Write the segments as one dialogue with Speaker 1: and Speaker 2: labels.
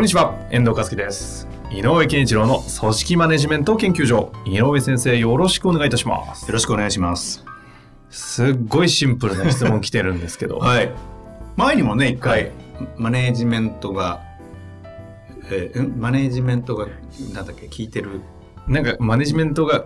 Speaker 1: こんにちは、遠藤和樹です。井上健一郎の組織マネジメント研究所。井上先生、よろしくお願いいたします。
Speaker 2: よろしくお願いします。
Speaker 1: すっごいシンプルな質問来てるんですけど。
Speaker 2: はい。前にもね、一回、
Speaker 1: はい
Speaker 2: マネージメントが、えーん？マネージメントが、なんだっけ、聞いてる？
Speaker 1: なんか、マネジメントが、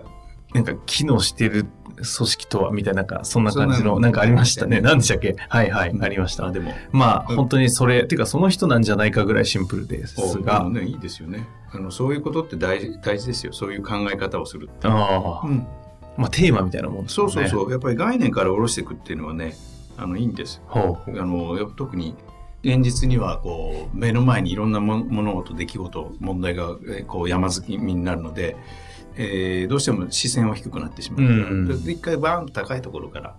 Speaker 1: なんか、機能してる組織とは、みたいな、なんか、そんな感じの、
Speaker 2: な
Speaker 1: んかありましたね。
Speaker 2: ね
Speaker 1: 何でしたっけ？はいはい、
Speaker 2: うん
Speaker 1: ありました
Speaker 2: あ、。でも、
Speaker 1: まあ、
Speaker 2: うん
Speaker 1: 本当にそれ、てか、その人なんじゃないかぐらいシンプルです
Speaker 2: お
Speaker 1: が。
Speaker 2: ね、いいですよね。あの、そういうことって大事、大事ですよ。そういう考え方をするって。
Speaker 1: ああ、
Speaker 2: うん。
Speaker 1: まあ、テーマみたいなもんです
Speaker 2: そ。うそうそう。やっぱり概念から下ろしていくっていうのはね、あの、いいんです。
Speaker 1: ほう。
Speaker 2: あの、特に、現実にはこう目の前にいろんなも物事出来事問題がえーこう山積みになるので、えーどうしても視線は低くなってしまう、
Speaker 1: うん
Speaker 2: で一回バーンと高いところから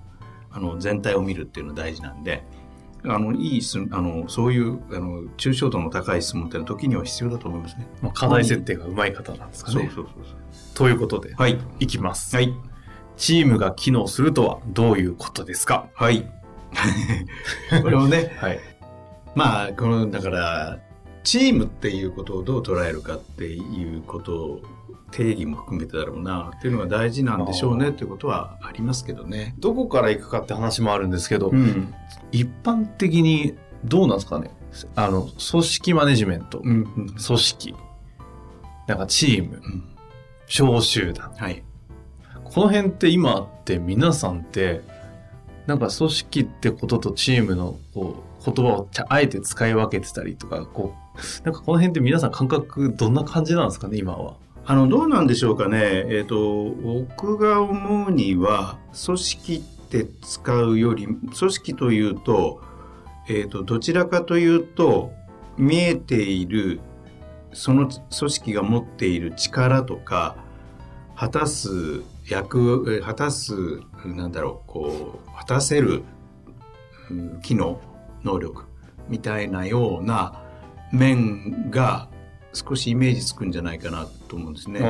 Speaker 2: あの全体を見るっていうのが大事なんであのいいすあのそういうあの抽象度の高い質問っていうのは時には必要だと思いますね。
Speaker 1: まあ、課題設定がうまい方なんですかね。
Speaker 2: そうそうそう
Speaker 1: ということで。
Speaker 2: はい
Speaker 1: いきます。
Speaker 2: はい
Speaker 1: チームが機能するとはどういうことですか？
Speaker 2: はい。これをね
Speaker 1: はい。
Speaker 2: まあこのだからチームっていうことをどう捉えるかっていうことを定義も含めてだろうなっていうのが大事なんでしょうねっていうことはありますけどね。
Speaker 1: どこから行くかって話もあるんですけど、
Speaker 2: うん
Speaker 1: 一般的にどうなんですかね？あの、組織マネジメント、
Speaker 2: うん
Speaker 1: 組織、なんかチーム、
Speaker 2: うん
Speaker 1: 小集団。
Speaker 2: はい。
Speaker 1: この辺って今って皆さんって、なんか組織ってこととチームのこう言葉をあえて使い分けてたりとか、こう、なんかこの辺って皆さん感覚どんな感じなんですかね、今は？
Speaker 2: あのどうなんでしょうかね。えっ、と僕が思うには組織って使うより組織というと,、えー、とどちらかというと見えているその組織が持っている力とか果たす役果たすなんだろうこう果たせる機能能力みたいなような面が少しイメージつくんじゃないかなと思うんですね。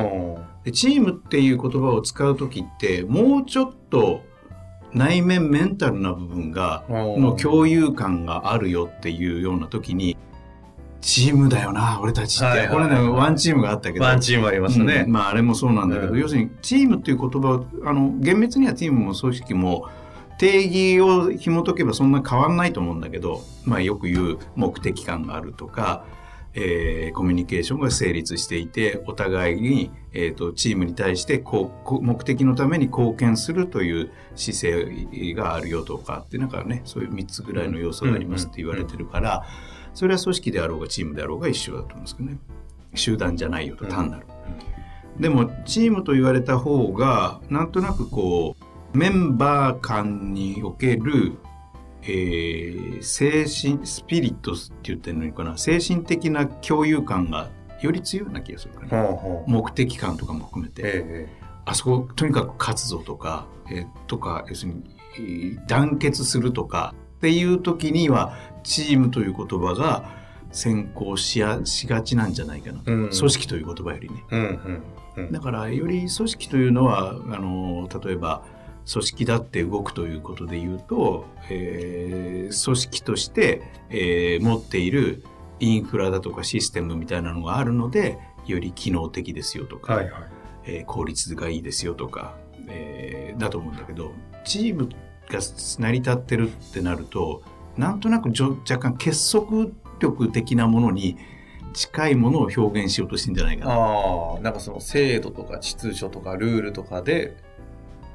Speaker 2: でチームっていう言葉を使う時ってもうちょっと内面メンタルな部分がの共有感があるよっていうような時にチームだよな俺たちって、
Speaker 1: はいはいはい。
Speaker 2: これねワンチームがあったけど。
Speaker 1: ワンチームありましたね。
Speaker 2: うん。まああれもそうなんだけど、
Speaker 1: うん。
Speaker 2: 要するにチームっていう言葉をあの厳密にはチームも組織も定義を紐解けばそんな変わんないと思うんだけど、まあ、よく言う目的感があるとか、えーコミュニケーションが成立していてお互いに、えー、とチームに対してこうこ目的のために貢献するという姿勢があるよとかってなんかねそういう3つぐらいの要素がありますって言われてるから、それは組織であろうがチームであろうが一緒だと思うんですけどね集団じゃないよと単なる。でもチームと言われた方がなんとなくこうメンバー間における、えー精神スピリットって言ってるのにかな。精神的な共有感がより強いような気がするかな、
Speaker 1: ほうほう。
Speaker 2: 目的感とかも含めて、
Speaker 1: え
Speaker 2: あそことにかく勝つぞとか、えーとか要するにえー団結するとかっていう時にはチームという言葉が先行しやしがちなんじゃないかな、
Speaker 1: うん。
Speaker 2: 組織という言葉よりね。
Speaker 1: えうんうんうん。
Speaker 2: だからより組織というのはあの例えば組織だって動くということで言うと、えー組織として、えー持っているインフラだとかシステムみたいなのがあるのでより機能的ですよとか、
Speaker 1: はいはい。
Speaker 2: えー効率がいいですよとか、えーだと思うんだけどチームが成り立ってるってなるとなんとなく若干結束力的なものに近いものを表現しようとしてんじゃないかな。
Speaker 1: ああ、なんかその制度とか秩序とかルールとかで、
Speaker 2: うん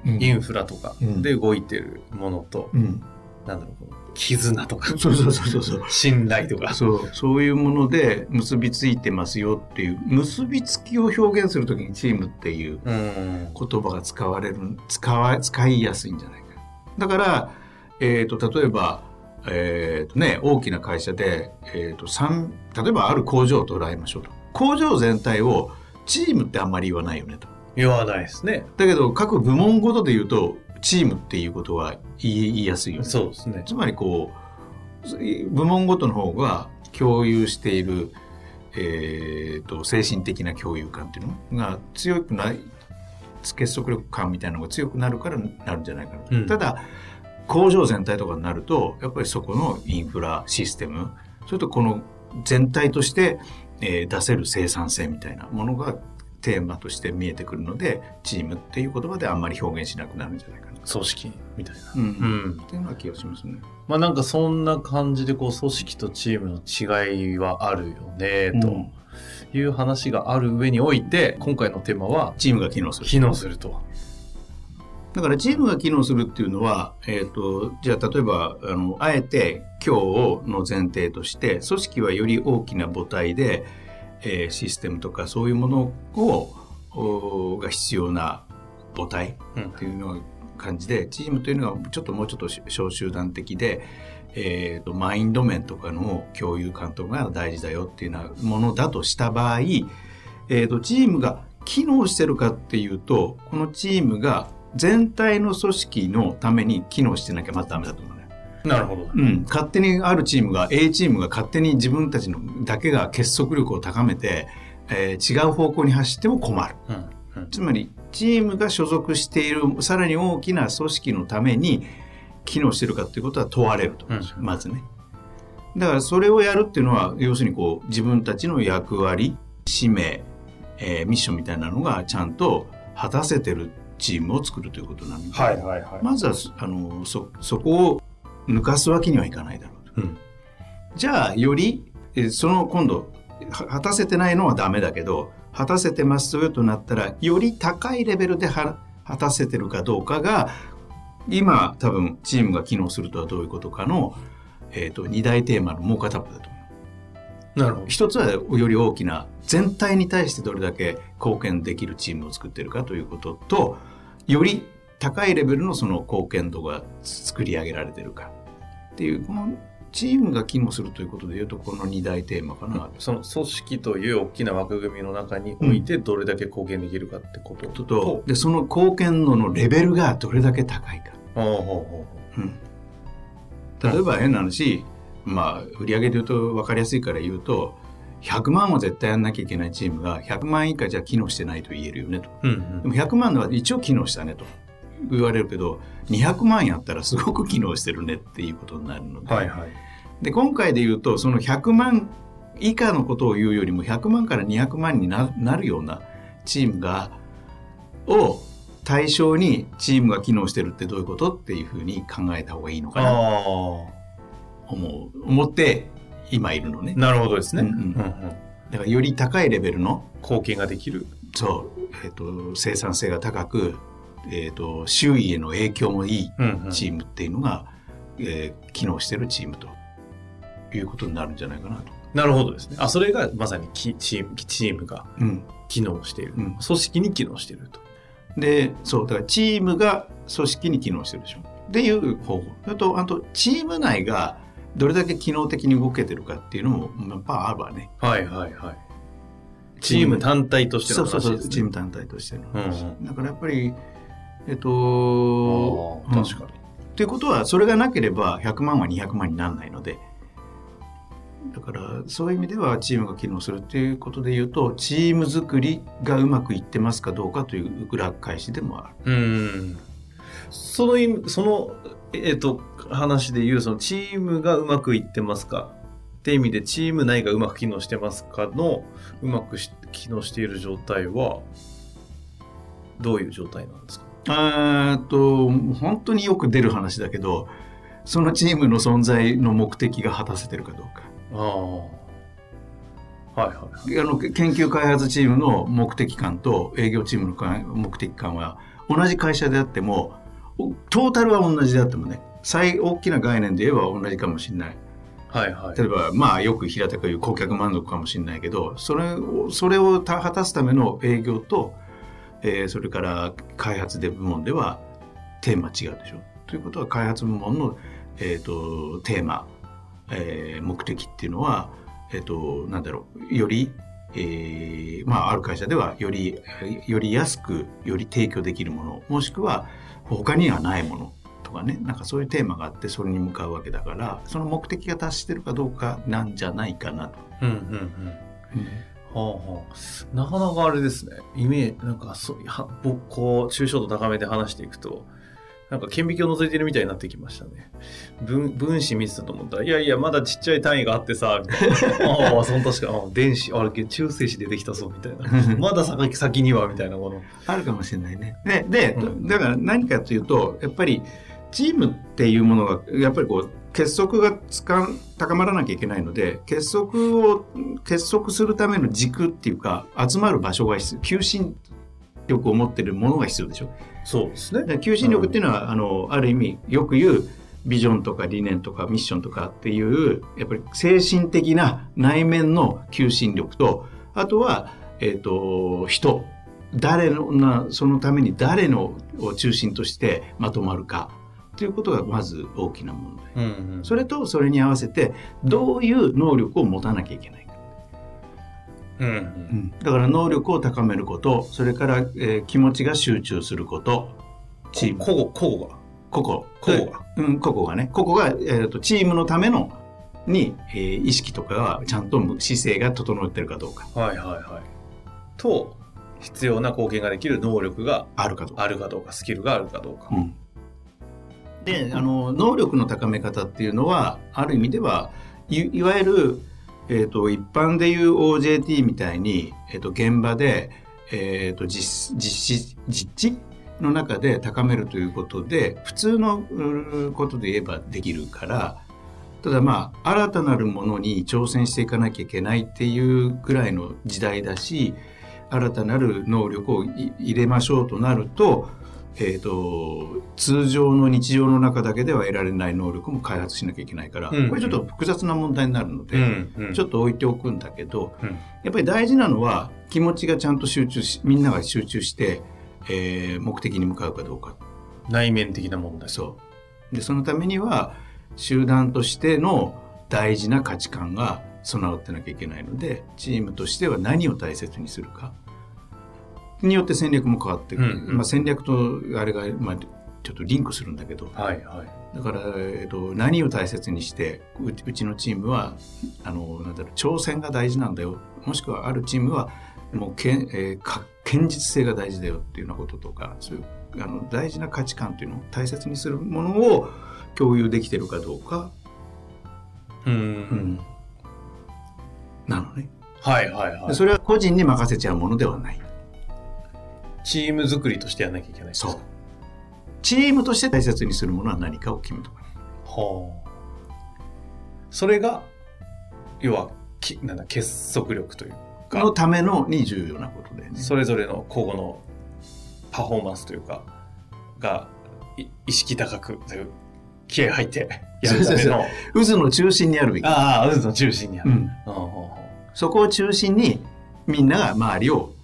Speaker 1: インフラとか
Speaker 2: うん。
Speaker 1: で動いてるものと、
Speaker 2: うん。
Speaker 1: なんだろう、絆とか、
Speaker 2: そうそうそうそうそう。
Speaker 1: 信頼とか。
Speaker 2: そう。そういうもので結びついてますよっていう結びつきを表現するときにチームっていう
Speaker 1: うん。
Speaker 2: 言葉が使われる使わ使いやすいんじゃないかだから、えー、と例えば、えーとね、大きな会社で、えーと、三例えばある工場を捉えましょうと。工場全体をチームってあんまり言わないよねと
Speaker 1: 言わないですね。
Speaker 2: だけど各部門ごとで言うとチームっていうことは言いやすいよね。
Speaker 1: そうですね。
Speaker 2: つまりこう部門ごとの方が共有している、えーと、精神的な共有感っていうのが強くない結束力感みたいなのが強くなるからなるんじゃないかな、うん、ただ工場全体とかになるとやっぱりそこのインフラシステムそれとこの全体として、えー、出せる生産性みたいなものがテーマとして見えてくるのでチームっていう言葉であんまり表現しなくなるんじゃないかな。
Speaker 1: 組織みたいな、
Speaker 2: うん、うん、っていうような気がしますね。
Speaker 1: まあなんかそんな感じでこう組織とチームの違いはあるよねと、いう話がある上において今回のテーマは
Speaker 2: チームが機能する
Speaker 1: 機能すると。
Speaker 2: だからチームが機能するっていうのは、えっ、ー、と、じゃあ例えば、あの、あえて今日の前提として、組織はより大きな母体で、えー、システムとかそういうものを、が必要な母体っていうのが感じで、うん、チームというのはちょっともうちょっと小集団的で、えーと、マインド面とかの共有感とかが大事だよっていうようなものだとした場合、えーとチームが機能してるかっていうとこのチームが全体の組織のために機能してなきゃまずダメだと思うね。
Speaker 1: なるほど。
Speaker 2: うん。勝手にあるチームが、A チームが勝手に自分たちのだけが結束力を高めて、えー、違う方向に走っても困る。うんうん、つまり、チームが所属しているさらに大きな組織のために機能してるかっていうことは問われるとうん、まずね。だからそれをやるっていうのは、要するにこう、自分たちの役割、使命、えー、ミッションみたいなのがちゃんと果たせてるチームを作るということなので、はいはいはい、まずはあのそそこを抜かすわけにはいかないだろうと。うん、じゃあよりその今度果たせてないのはダメだけど果たせてますよとなったらより高いレベルで果たせてるかどうかが今多分チームが機能するとはどういうことかの、えーと、2大テーマのもう片方だと思う。なるほど一つはより大きな全体に対してどれだけ貢献できるチームを作ってるかということとより高いレベルのその貢献度が作り上げられてるか。っていうこのチームが機能するということでいうとこの2大テーマかな、
Speaker 1: その組織という大きな枠組みの中においてどれだけ貢献できるかってこと
Speaker 2: と、とでその貢献度のレベルがどれだけ高いか、うん、例えば変な話まあ売上で言うと分かりやすいから言うと100万は絶対やんなきゃいけないチームが100万以下じゃ機能してないと言えるよねと、うんうん、でも100万のは一応機能したねと言われるけど200万やったらすごく機能してるねっていうことになるので,、はいはい、で今回で言うとその100万以下のことを言うよりも100万から200万になるようなチームがを対象にチームが機能してるってどういうことっていうふうに考えた方がいいのかな思う思って今いるのね。
Speaker 1: なるほどですね。うんう
Speaker 2: ん、だからより高いレベルの
Speaker 1: 貢献ができる。
Speaker 2: そう、えっ、ー、と生産性が高く、えっ、ー、と周囲への影響もいいチームっていうのが、うんうん、えー、機能してるチームということになるんじゃないかなと。
Speaker 1: なるほどですね。あ、それがまさにチームチームが機能している、うん、組織に機能していると。
Speaker 2: で、そうだからチームが組織に機能してるでしょ。っていう方法。あと、あとチーム内がどれだけ機能的に動けてるかっていうのもやっぱあるわね。
Speaker 1: はいはいはい。チーム単体として
Speaker 2: の話です、ね、そうそうチーム単体としての話、うん、だからやっぱりえっと
Speaker 1: 確かに、
Speaker 2: っていうことはそれがなければ100万は200万にならないので。だからそういう意味ではチームが機能するっていうことで言うとチーム作りがうまくいってますかどうかという裏返しでもある。うん。
Speaker 1: そのそのえっ、と話で言うそのチームがうまくいってますかって意味でチーム内がうまく機能してますかのうまく機能している状態はどういう状態なんですか？
Speaker 2: えっと本当によく出る話だけどそのチームの存在の目的が果たせてるかどうか。あはいはい、あの研究開発チームの目的感と営業チームの目的感は同じ会社であってもトータルは同じであってもね最大きな概念で言えば同じかもしれない。はいはい、例えばまあよく平たく言う顧客満足かもしれないけどそれをそれを果たすための営業と、えー、それから開発で部門ではテーマ違うでしょ。ということは開発部門のえー、とテーマ、えー目的っていうのは、えー、となんだろうより、えーまあ、ある会社ではよりより安くより提供できるものもしくは他にはないものとかねなんかそういうテーマがあってそれに向かうわけだからその目的が達してるかどうかなんじゃないかなと。
Speaker 1: うんうんうんはあはあ、なかなかあれですね。イメージ、なんかそう、は僕、こう、抽象度高めで話していくと、なんか顕微鏡覗いてるみたいになってきましたね。分分子見てたと思ったら、いやいや、まだちっちゃい単位があってさ、みたいな。ああ、その確か、あ電子、あれ、中性子出てきたぞ、みたいな。まだ先先には、みたいなもの。
Speaker 2: あるかもしれないね。で、で、
Speaker 1: うん
Speaker 2: だから何かというと、やっぱりチームっていうものが、やっぱりこう、結束がつかん高まらなきゃいけないので、結束を、結束するための軸っていうか、集まる場所が必要。求心力を持ってるものが必要でしょ。
Speaker 1: そうですね。
Speaker 2: で求心力っていうのは、あの、ある意味、よく言う、ビジョンとか理念とかミッションとかっていう、やっぱり精神的な内面の求心力と、あとは、えっ、と、人。誰のな、そのために誰のを中心としてまとまるか。ということがまず大きな問題。
Speaker 1: うんうん。
Speaker 2: それとそれに合わせて、どういう能力を持たなきゃいけないか。
Speaker 1: うんうん。
Speaker 2: だから能力を高めること、それから、えー気持ちが集中すること、チーム。
Speaker 1: 個々、が。
Speaker 2: 個々。
Speaker 1: 個々が。
Speaker 2: うん、個々がね。個々が、えー、とチームのためのに、えー意識とかがちゃんと姿勢が整ってるかどうか。
Speaker 1: はいはいはい。と、必要な貢献ができる能力が
Speaker 2: あるかどうか。
Speaker 1: あるかどうか、スキルがあるかどうか。
Speaker 2: うんで、あの、能力の高め方っていうのは、ある意味では、いいわゆる、えっ、と、一般でいう OJT みたいに、えっ、と、現場で、えっ、と、実、実、実地の中で高めるということで、普通のことで言えばできるから、ただまあ、新たなるものに挑戦していかなきゃいけないっていうぐらいの時代だし、新たなる能力を入れましょうとなると、えー、と通常の日常の中だけでは得られない能力も開発しなきゃいけないから、
Speaker 1: うん
Speaker 2: これちょっと複雑な問題になるので、
Speaker 1: うんうん。
Speaker 2: ちょっと置いておくんだけど、
Speaker 1: うん。
Speaker 2: やっぱり大事なのは気持ちがちゃんと集中しみんなが集中して、えー目的に向かうかどうか。
Speaker 1: 内面的な問題。
Speaker 2: そう。でそのためには集団としての大事な価値観が備わってなきゃいけないのでチームとしては何を大切にするかによって戦略も変わってくる、
Speaker 1: うんうん
Speaker 2: まあ、戦略とあれが、まあ、ちょっとリンクするんだけど。
Speaker 1: はいはい。
Speaker 2: だから、えっと、何を大切にしてうちうちのチームはあのなんだろう挑戦が大事なんだよ。もしくはあるチームはもうけん、えーか堅実性が大事だよっていうようなこととかそういうあの大事な価値観っていうのを大切にするものを共有できてるかどうか、
Speaker 1: うん。
Speaker 2: うん。なのね、
Speaker 1: はいはいはい。
Speaker 2: でそれは個人に任せちゃうものではない
Speaker 1: チーム作りとしてやらなきゃいけない。
Speaker 2: そう。チームとして大切にするものは何かを決めとく。
Speaker 1: はあ。それが、要は、きなんだ、結束力というか、
Speaker 2: のためのに重要なことでね。
Speaker 1: それぞれの個々のパフォーマンスというか、が、い意識高く、という気合入ってやるための、
Speaker 2: 渦の中心にあるべき、
Speaker 1: ああ、渦の中心にある。
Speaker 2: うん。
Speaker 1: ああは
Speaker 2: そこを中心にみんなが周りを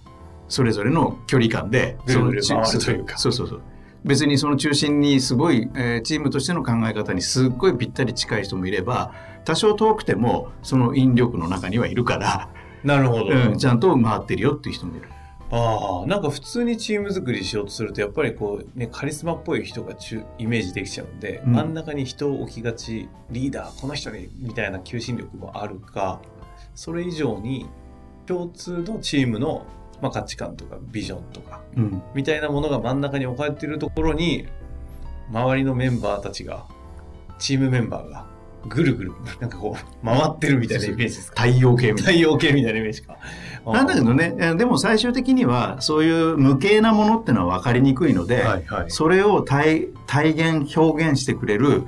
Speaker 2: それぞれの距離感でそ
Speaker 1: というか
Speaker 2: そうそうそう別にその中心にすごい、えーチームとしての考え方にすっごいぴったり近い人もいれば多少遠くてもその引力の中にはいるから、
Speaker 1: あなるほど。
Speaker 2: うん、ちゃんと回ってるよっていう人もいる。
Speaker 1: ああ、なんか普通にチーム作りしようとすると、やっぱりこう、ね、カリスマっぽい人が中イメージできちゃうんで、
Speaker 2: うん
Speaker 1: 真ん中に人を置きがち、リーダー、この人に、みたいな求心力もあるか、それ以上に共通のチームの、まあ、価値観とかビジョンとか、
Speaker 2: うん
Speaker 1: みたいなものが真ん中に置かれているところに、周りのメンバーたちが、チームメンバーが、ぐるぐる、なんかこう、回ってるみたいなイメージですか？
Speaker 2: 太陽系みたい
Speaker 1: 太陽系みたいなイメージか。
Speaker 2: な。なんだけどねえーでも最終的にはそういう無形なものってのは分かりにくいので、
Speaker 1: はいはい。
Speaker 2: それを体体現表現してくれる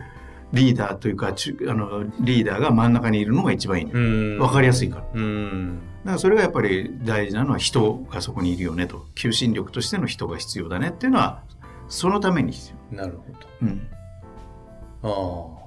Speaker 2: リーダーというかあのリーダーが真ん中にいるのが一番いいのよ
Speaker 1: うん。
Speaker 2: 分かりやすいからだ
Speaker 1: うん。
Speaker 2: からそれがやっぱり大事なのは人がそこにいるよねと求心力としての人が必要だねっていうのはそのために必
Speaker 1: なるほ
Speaker 2: 要、うん、
Speaker 1: ど。ああ。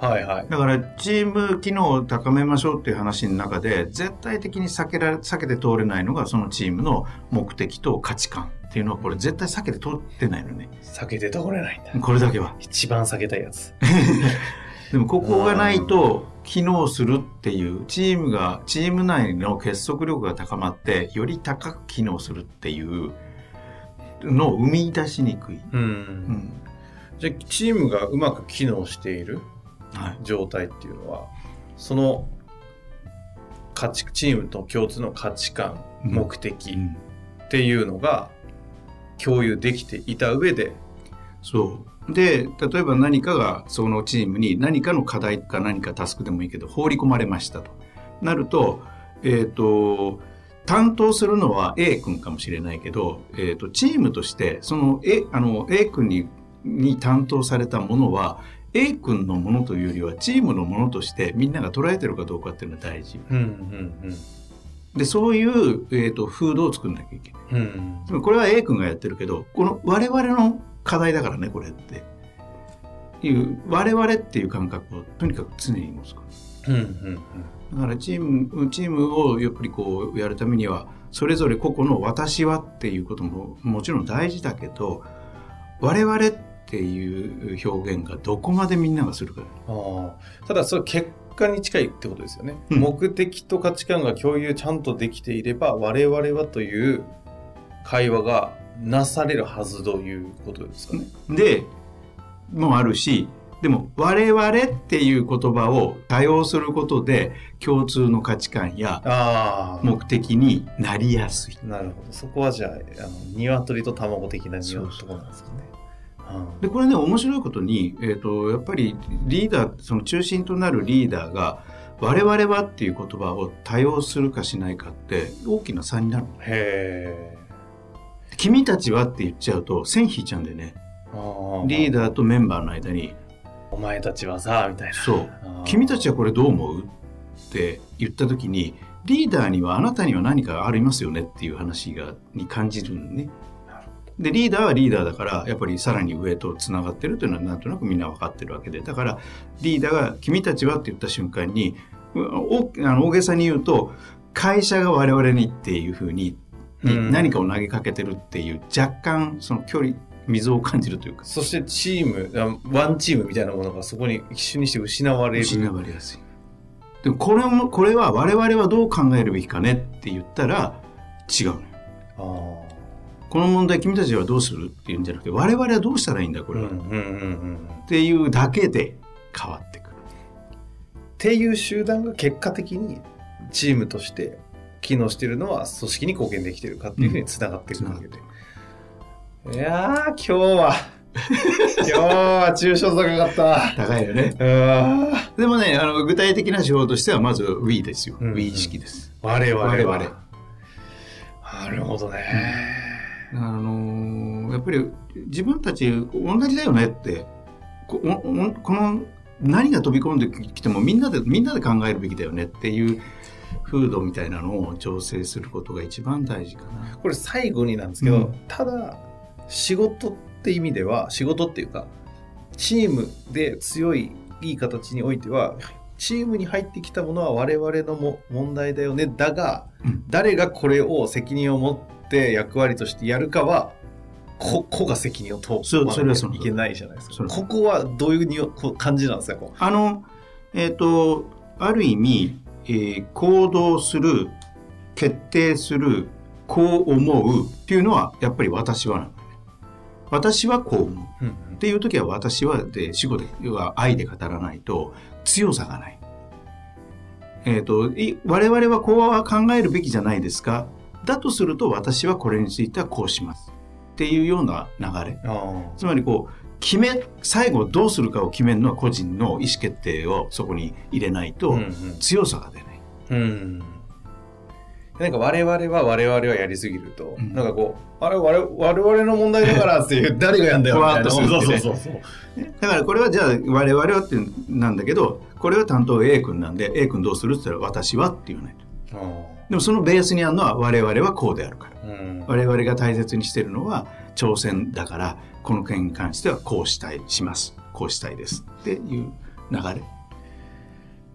Speaker 1: はいはい。
Speaker 2: だからチーム機能を高めましょうっていう話の中で絶対的に避けられ避けて通れないのがそのチームの目的と価値観っていうのはこれ絶対避けて通ってないのね
Speaker 1: 避けて通れないんだ。
Speaker 2: これだけは
Speaker 1: 一番避けたいやつ。
Speaker 2: でもここがないと機能するっていうチームがチーム内の結束力が高まってより高く機能するっていうのを生み出しにくい、
Speaker 1: うん。
Speaker 2: うん。
Speaker 1: じゃあ、チームがうまく機能している
Speaker 2: はい、
Speaker 1: 状態っていうのは、その価値、チームと共通の価値観、
Speaker 2: うん。
Speaker 1: 目的
Speaker 2: うん。
Speaker 1: っていうのが共有できていた上で、
Speaker 2: そうで例えば何かがそのチームに何かの課題か何かタスクでもいいけど放り込まれましたとなると,、えー、と担当するのは A 君かもしれないけど、えー、とチームとしてその A, あの A 君にに担当されたものは A 君のものというよりはチームのものとしてみんなが捉えてるかどうかっていうのが大事
Speaker 1: うんうん
Speaker 2: でそういう、えー、と風土を作んなきゃいけない。
Speaker 1: うん。
Speaker 2: これは A 君がやってるけどこの我々の課題だからねこれって。いう我々っていう感覚をとにかく常に持つか。
Speaker 1: うんうん
Speaker 2: らだからチームチームをやっぱりこうやるためにはそれぞれ個々の「私は」っていうことももちろん大事だけど我々っていう表現がどこまでみんながするか。
Speaker 1: ああ。ただそれ結果に近いってことですよね、
Speaker 2: うん。
Speaker 1: 目的と価値観が共有ちゃんとできていれば我々はという会話がなされるはずということですかね。
Speaker 2: でもあるしでも我々っていう言葉を多用することで共通の価値観や目的になりやすい。
Speaker 1: なるほどそこはじゃああの鶏と卵的な
Speaker 2: そう
Speaker 1: ところなんですかね。うん
Speaker 2: でこれね面白いことに、えー、とやっぱりリーダーその中心となるリーダーが「我々は」っていう言葉を多用するかしないかって大きな差になるの
Speaker 1: へえ。
Speaker 2: 君たちはって言っちゃうと線引いちゃうんだよね。リー
Speaker 1: ダー
Speaker 2: とメンバーの間に。
Speaker 1: お前たちはさみたいな。
Speaker 2: そう。君たちはこれどう思うって言った時にリーダーにはあなたには何かありますよねっていう話がに感じるのね。でリーダーはリーダーだからやっぱりさらに上とつながってるというのはなんとなくみんな分かってるわけで。だからリーダーが「君たちは?」って言った瞬間にうおあの大げさに言うと会社が我々にっていうふうに、に
Speaker 1: うん
Speaker 2: 何かを投げかけてるっていう若干その距離溝を感じるというか
Speaker 1: そしてチームあワンチームみたいなものがそこに一瞬にして失われる。
Speaker 2: 失われやすい。でもこれもこれは我々はどう考えるべきかねって言ったら違うのよ。
Speaker 1: あー
Speaker 2: この問題君たちはどうするっていうんじゃなくて我々はどうしたらいいんだこれは、っ
Speaker 1: うんうんうんうん。
Speaker 2: ていうだけで変わってくる。
Speaker 1: っていう集団が結果的にチームとして機能しているのは組織に貢献できているかっていうふうにつながっていくわけで。いやー、今日は、今日は抽象度高かった。
Speaker 2: 高いよね。でもねあの具体的な手法としてはまず We ですよ。
Speaker 1: うん
Speaker 2: We 意識です。
Speaker 1: 我々は。
Speaker 2: 我々
Speaker 1: なるほどね。
Speaker 2: あのーやっぱり自分たち同じだよねってこの何が飛び込んできてもみんなでみんなで考えるべきだよねっていう風土みたいなのを調整することが一番大事かな。
Speaker 1: これ最後になんですけど、
Speaker 2: うん。
Speaker 1: ただ仕事って意味では仕事っていうかチームで強いいい形においてはチームに入ってきたものは我々のも問題だよね。だが、
Speaker 2: うん。
Speaker 1: 誰がこれを責任を持って役割としてやるかはこ個が責任を問わ
Speaker 2: それはそう
Speaker 1: なきゃいけないじゃないですか。ここはどういうにおこう感じなんですかこ
Speaker 2: あのえっ、とある意味、えー行動する決定するこう思うっていうのはやっぱり私はなのね。私はこう思う。
Speaker 1: う、うん
Speaker 2: っていう時は私はで主語で要は愛で語らないと強さがない。えっ、とい我々はこうは考えるべきじゃないですかだとすると私はこれについてはこうしますっていうような流れ
Speaker 1: あ
Speaker 2: つまりこう決め最後どうするかを決めるのは個人の意思決定をそこに入れないと強さが出ない。
Speaker 1: うんなんか我々は我々はやりすぎると、
Speaker 2: うん
Speaker 1: なんかこう、あれ我々我々の問題だからっていう、誰がやんだよみたいな。そうそうそう
Speaker 2: だからこれはじゃあ我々はってなんだけどこれは担当 A 君なんで A 君どうするって言ったら私はって言わない。でもそのベースにあるのは我々はこうであるから。
Speaker 1: うん
Speaker 2: 我々が大切にしてるのは挑戦だからこの件に関してはこうしたいしますこうしたいですっていう流れ。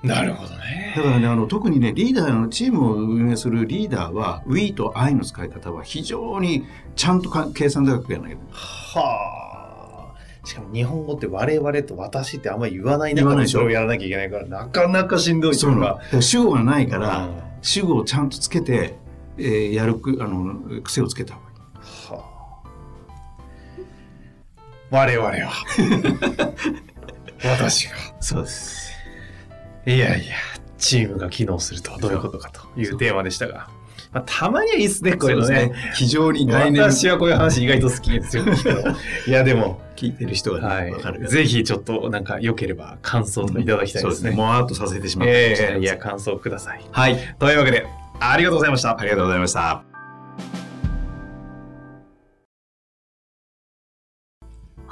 Speaker 1: なるほどね。
Speaker 2: だからね、あの、特にね、リーダーのチームを運営するリーダーは、We と I の使い方は非常にちゃんとか計算高くやらないと。
Speaker 1: はあ。しかも日本語って我々と私ってあんまり言わない
Speaker 2: 言わないでしょ
Speaker 1: 中でそれをやらなきゃいけないから、なかなかしんどい
Speaker 2: そうな主語がないから、
Speaker 1: うん
Speaker 2: 主語をちゃんとつけて、えーやるく、あの、癖をつけた方がいい。
Speaker 1: はあ。我々は。私が。
Speaker 2: そうです。
Speaker 1: いやいや、チームが機能するとはどういうことかというテーマでしたが。まあ、たまにはいいっすね、こういうのね
Speaker 2: そうです。非常に概念
Speaker 1: 私はこういう話意外と好きですよ。いや、でも、
Speaker 2: 聞いてる人が
Speaker 1: は
Speaker 2: ね、わ、かる
Speaker 1: い。ぜひちょっとなんか良ければ感想とかいただきたいですね。
Speaker 2: もわーっとさせてしまったかもしれない
Speaker 1: ええいや、感想ください。
Speaker 2: はい。
Speaker 1: というわけで、ありがとうございました。
Speaker 2: ありがとうございました。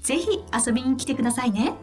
Speaker 3: ぜひ遊びに来てくださいね。